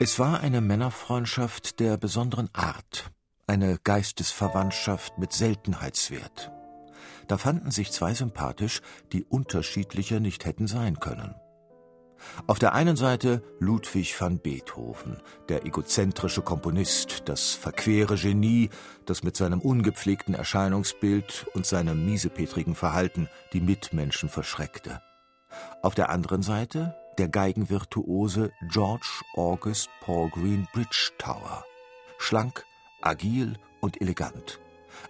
Es war eine Männerfreundschaft der besonderen Art, eine Geistesverwandtschaft mit Seltenheitswert. Da fanden sich zwei sympathisch, die unterschiedlicher nicht hätten sein können. Auf der einen Seite Ludwig van Beethoven, der egozentrische Komponist, das verquere Genie, das mit seinem ungepflegten Erscheinungsbild und seinem miesepetrigen Verhalten die Mitmenschen verschreckte. Auf der anderen Seite der Geigenvirtuose George August Paul Green Bridgetower. Schlank, agil und elegant.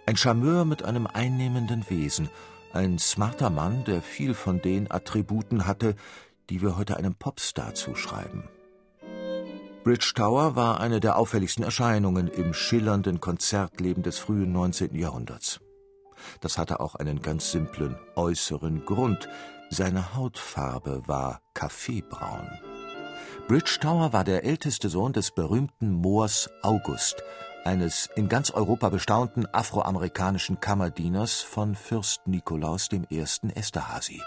Ein Charmeur mit einem einnehmenden Wesen, ein smarter Mann, der viel von den Attributen hatte, die wir heute einem Popstar zuschreiben. Bridgetower war eine der auffälligsten Erscheinungen im schillernden Konzertleben des frühen 19. Jahrhunderts. Das hatte auch einen ganz simplen äußeren Grund, seine Hautfarbe war kaffeebraun. Bridgetower war der älteste Sohn des berühmten Moors August, eines in ganz Europa bestaunten afroamerikanischen Kammerdieners von Fürst Nikolaus I. Esterhazy.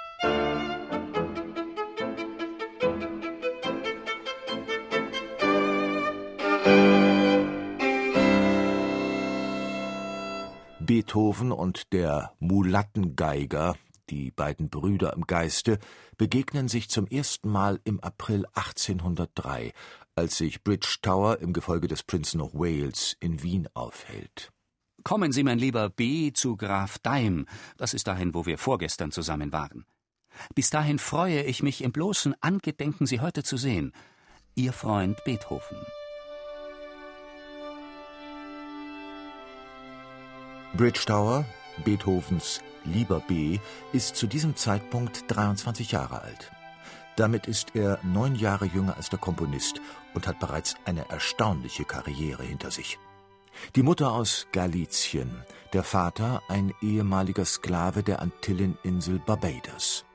Beethoven und der Mulattengeiger die beiden Brüder im Geiste, begegnen sich zum ersten Mal im April 1803, als sich Bridgetower im Gefolge des Prinzen of Wales in Wien aufhält. Kommen Sie, mein lieber B., zu Graf Daim, das ist dahin, wo wir vorgestern zusammen waren. Bis dahin freue ich mich im bloßen Angedenken, Sie heute zu sehen. Ihr Freund Beethoven. Bridgetower, Beethovens Lieber B., ist zu diesem Zeitpunkt 23 Jahre alt. Damit ist er neun Jahre jünger als der Komponist und hat bereits eine erstaunliche Karriere hinter sich. Die Mutter aus Galizien, der Vater ein ehemaliger Sklave der Antilleninsel Barbados.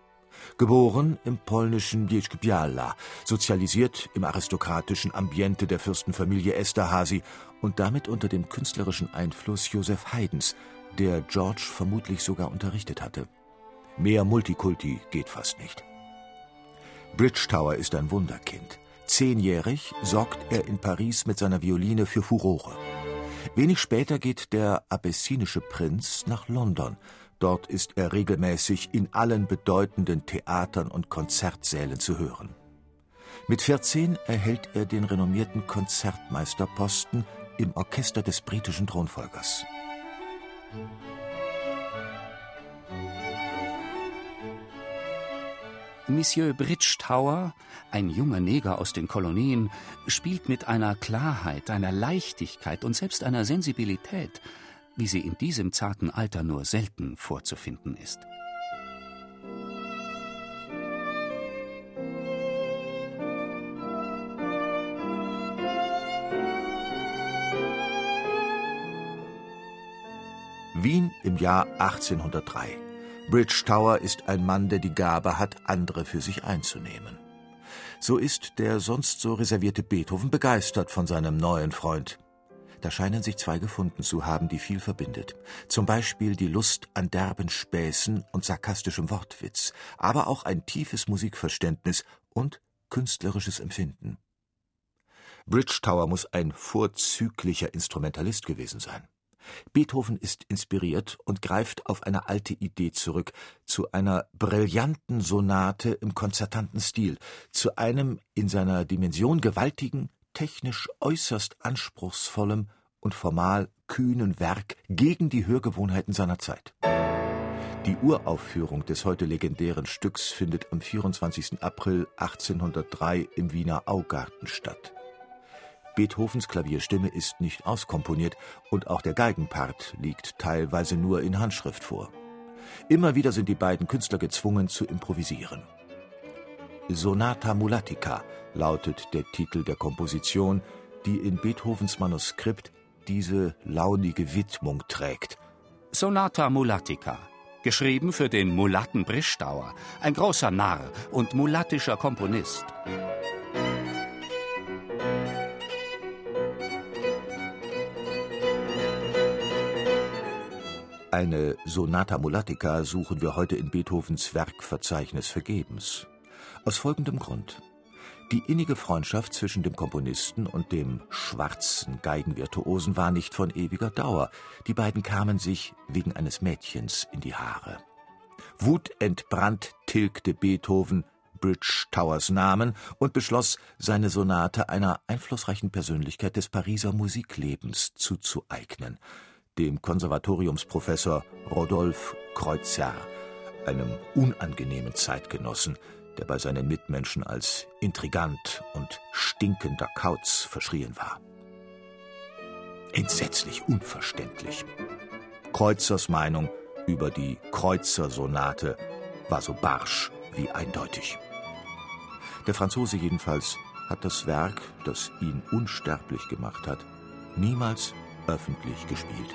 Geboren im polnischen Bielsk-Biała, sozialisiert im aristokratischen Ambiente der Fürstenfamilie Esterhazy und damit unter dem künstlerischen Einfluss Joseph Haydns, der George vermutlich sogar unterrichtet hatte. Mehr Multikulti geht fast nicht. Bridgetower ist ein Wunderkind. Zehnjährig sorgt er in Paris mit seiner Violine für Furore. Wenig später geht der abessinische Prinz nach London. Dort ist er regelmäßig in allen bedeutenden Theatern und Konzertsälen zu hören. Mit 14 erhält er den renommierten Konzertmeisterposten im Orchester des britischen Thronfolgers. Monsieur Bridgetower, ein junger Neger aus den Kolonien, spielt mit einer Klarheit, einer Leichtigkeit und selbst einer Sensibilität, wie sie in diesem zarten Alter nur selten vorzufinden ist. Wien im Jahr 1803. Bridgetower ist ein Mann, der die Gabe hat, andere für sich einzunehmen. So ist der sonst so reservierte Beethoven begeistert von seinem neuen Freund. Da scheinen sich zwei gefunden zu haben, die viel verbindet. Zum Beispiel die Lust an derben Späßen und sarkastischem Wortwitz, aber auch ein tiefes Musikverständnis und künstlerisches Empfinden. Bridgetower muss ein vorzüglicher Instrumentalist gewesen sein. Beethoven ist inspiriert und greift auf eine alte Idee zurück, zu einer brillanten Sonate im konzertanten Stil, zu einem in seiner Dimension gewaltigen, technisch äußerst anspruchsvollem und formal kühnen Werk gegen die Hörgewohnheiten seiner Zeit. Die Uraufführung des heute legendären Stücks findet am 24. April 1803 im Wiener Augarten statt. Beethovens Klavierstimme ist nicht auskomponiert und auch der Geigenpart liegt teilweise nur in Handschrift vor. Immer wieder sind die beiden Künstler gezwungen zu improvisieren. Sonata Mulatica lautet der Titel der Komposition, die in Beethovens Manuskript diese launige Widmung trägt. Sonata Mulatica, geschrieben für den Mulatten Brischstauer, ein großer Narr und mulattischer Komponist. Eine Sonata Mulatica suchen wir heute in Beethovens Werkverzeichnis vergebens. Aus folgendem Grund. Die innige Freundschaft zwischen dem Komponisten und dem schwarzen Geigenvirtuosen war nicht von ewiger Dauer. Die beiden kamen sich wegen eines Mädchens in die Haare. Wutentbrannt tilgte Beethoven Bridge Towers Namen und beschloss, seine Sonate einer einflussreichen Persönlichkeit des Pariser Musiklebens zuzueignen, dem Konservatoriumsprofessor Rodolphe Kreutzer, einem unangenehmen Zeitgenossen, der bei seinen Mitmenschen als intrigant und stinkender Kauz verschrien war. Entsetzlich unverständlich. Kreuzers Meinung über die Kreuzer-Sonate war so barsch wie eindeutig. Der Franzose jedenfalls hat das Werk, das ihn unsterblich gemacht hat, niemals öffentlich gespielt.